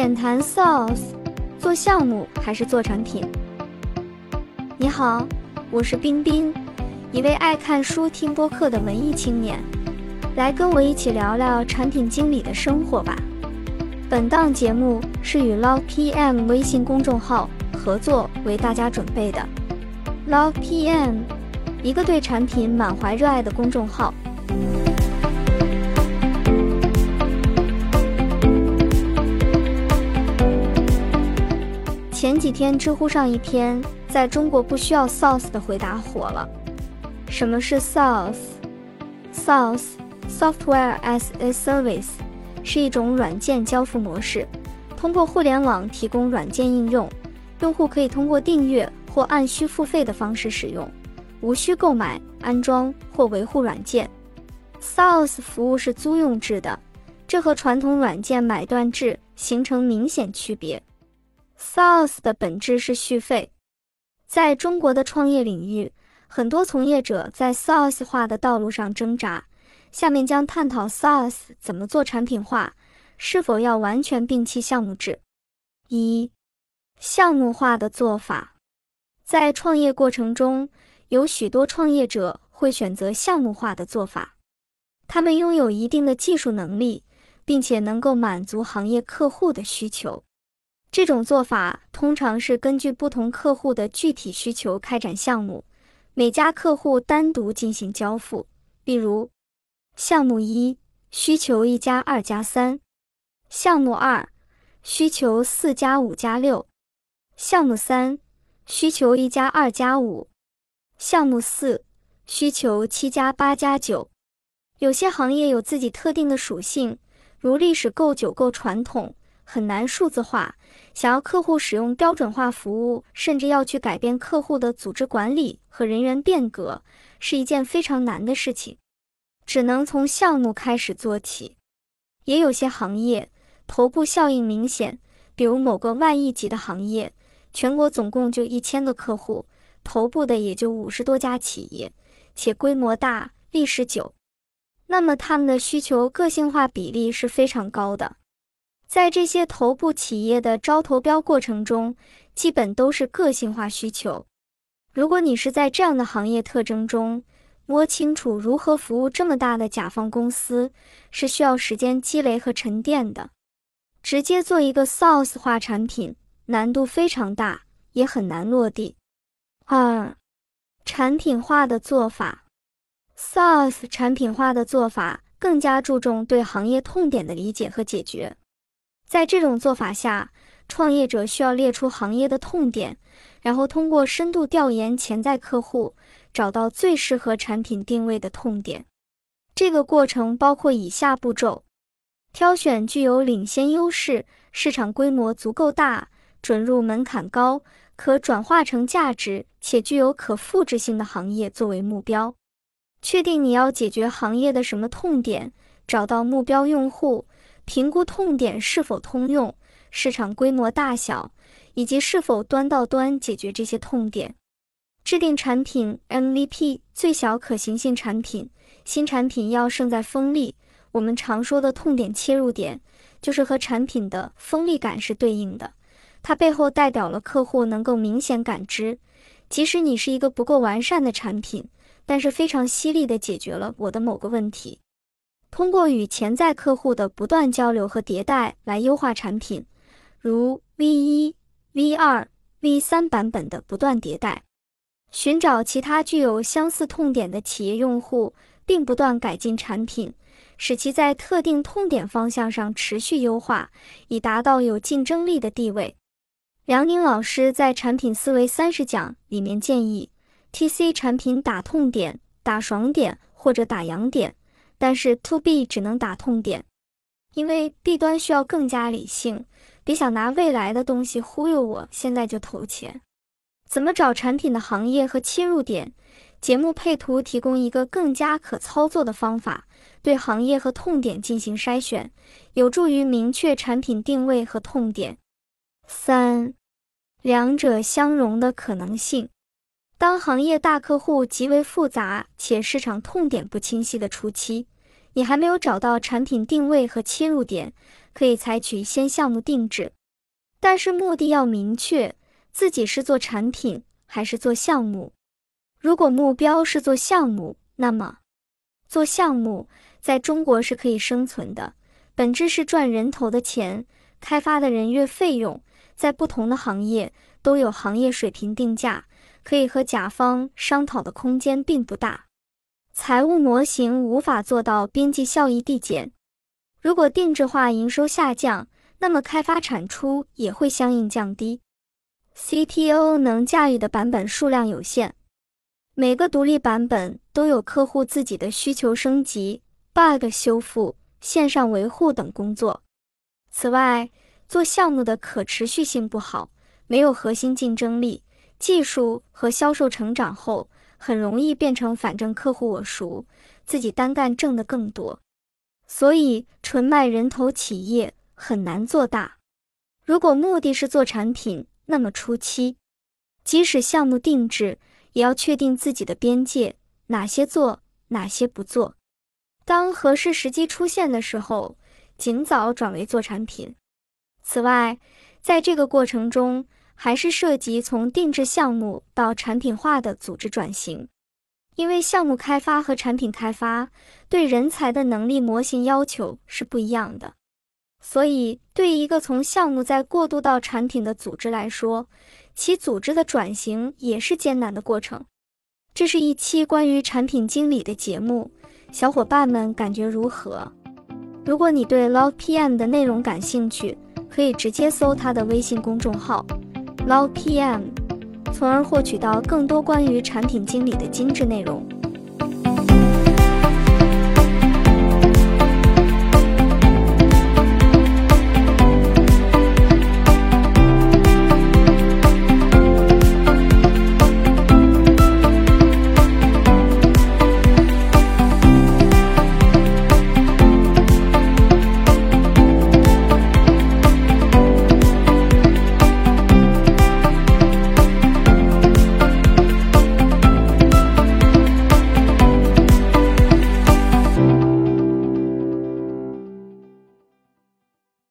浅谈 SaaS，做项目还是做产品？你好，我是冰冰，一位爱看书、听播客的文艺青年，来跟我一起聊聊产品经理的生活吧。本档节目是与 Log PM 微信公众号合作为大家准备的。Log PM，一个对产品满怀热爱的公众号。前几天，知乎上一篇“在中国不需要 SaaS” 的回答火了。什么是 SaaS？SaaS（Software as a Service） 是一种软件交付模式，通过互联网提供软件应用，用户可以通过订阅或按需付费的方式使用，无需购买、安装或维护软件。SaaS 服务是租用制的，这和传统软件买断制形成明显区别。SaaS 的本质是续费，在中国的创业领域，很多从业者在 SaaS 化的道路上挣扎。下面将探讨 SaaS 怎么做产品化，是否要完全摒弃项目制。一、项目化的做法，在创业过程中，有许多创业者会选择项目化的做法，他们拥有一定的技术能力，并且能够满足行业客户的需求。这种做法通常是根据不同客户的具体需求开展项目，每家客户单独进行交付。例如，项目一需求一加二加三，项目二需求四加五加六，项目三需求一加二加五，项目四需求七加八加九。有些行业有自己特定的属性，如历史够久、够传统。很难数字化，想要客户使用标准化服务，甚至要去改变客户的组织管理和人员变革，是一件非常难的事情。只能从项目开始做起。也有些行业头部效应明显，比如某个万亿级的行业，全国总共就一千个客户，头部的也就五十多家企业，且规模大、历史久，那么他们的需求个性化比例是非常高的。在这些头部企业的招投标过程中，基本都是个性化需求。如果你是在这样的行业特征中摸清楚如何服务这么大的甲方公司，是需要时间积累和沉淀的。直接做一个 SaaS 化产品，难度非常大，也很难落地。二、产品化的做法，SaaS 产品化的做法更加注重对行业痛点的理解和解决。在这种做法下，创业者需要列出行业的痛点，然后通过深度调研潜在客户，找到最适合产品定位的痛点。这个过程包括以下步骤：挑选具有领先优势、市场规模足够大、准入门槛高、可转化成价值且具有可复制性的行业作为目标；确定你要解决行业的什么痛点，找到目标用户。评估痛点是否通用、市场规模大小，以及是否端到端解决这些痛点。制定产品 MVP 最小可行性产品。新产品要胜在锋利。我们常说的痛点切入点，就是和产品的锋利感是对应的。它背后代表了客户能够明显感知，即使你是一个不够完善的产品，但是非常犀利的解决了我的某个问题。通过与潜在客户的不断交流和迭代来优化产品，如 V 一、V 二、V 三版本的不断迭代，寻找其他具有相似痛点的企业用户，并不断改进产品，使其在特定痛点方向上持续优化，以达到有竞争力的地位。梁宁老师在《产品思维三十讲》里面建议，TC 产品打痛点、打爽点或者打痒点。但是 To B 只能打痛点，因为 B 端需要更加理性。别想拿未来的东西忽悠我，现在就投钱。怎么找产品的行业和切入点？节目配图提供一个更加可操作的方法，对行业和痛点进行筛选，有助于明确产品定位和痛点。三，两者相融的可能性。当行业大客户极为复杂且市场痛点不清晰的初期，你还没有找到产品定位和切入点，可以采取先项目定制，但是目的要明确，自己是做产品还是做项目。如果目标是做项目，那么做项目在中国是可以生存的，本质是赚人头的钱，开发的人月费用，在不同的行业都有行业水平定价，可以和甲方商讨的空间并不大。财务模型无法做到边际效益递减。如果定制化营收下降，那么开发产出也会相应降低。CTO 能驾驭的版本数量有限，每个独立版本都有客户自己的需求升级、bug 修复、线上维护等工作。此外，做项目的可持续性不好，没有核心竞争力，技术和销售成长后。很容易变成反正客户我熟，自己单干挣的更多，所以纯卖人头企业很难做大。如果目的是做产品，那么初期即使项目定制，也要确定自己的边界，哪些做，哪些不做。当合适时机出现的时候，尽早转为做产品。此外，在这个过程中，还是涉及从定制项目到产品化的组织转型，因为项目开发和产品开发对人才的能力模型要求是不一样的，所以对一个从项目再过渡到产品的组织来说，其组织的转型也是艰难的过程。这是一期关于产品经理的节目，小伙伴们感觉如何？如果你对 Love PM 的内容感兴趣，可以直接搜他的微信公众号。Log PM，从而获取到更多关于产品经理的精致内容。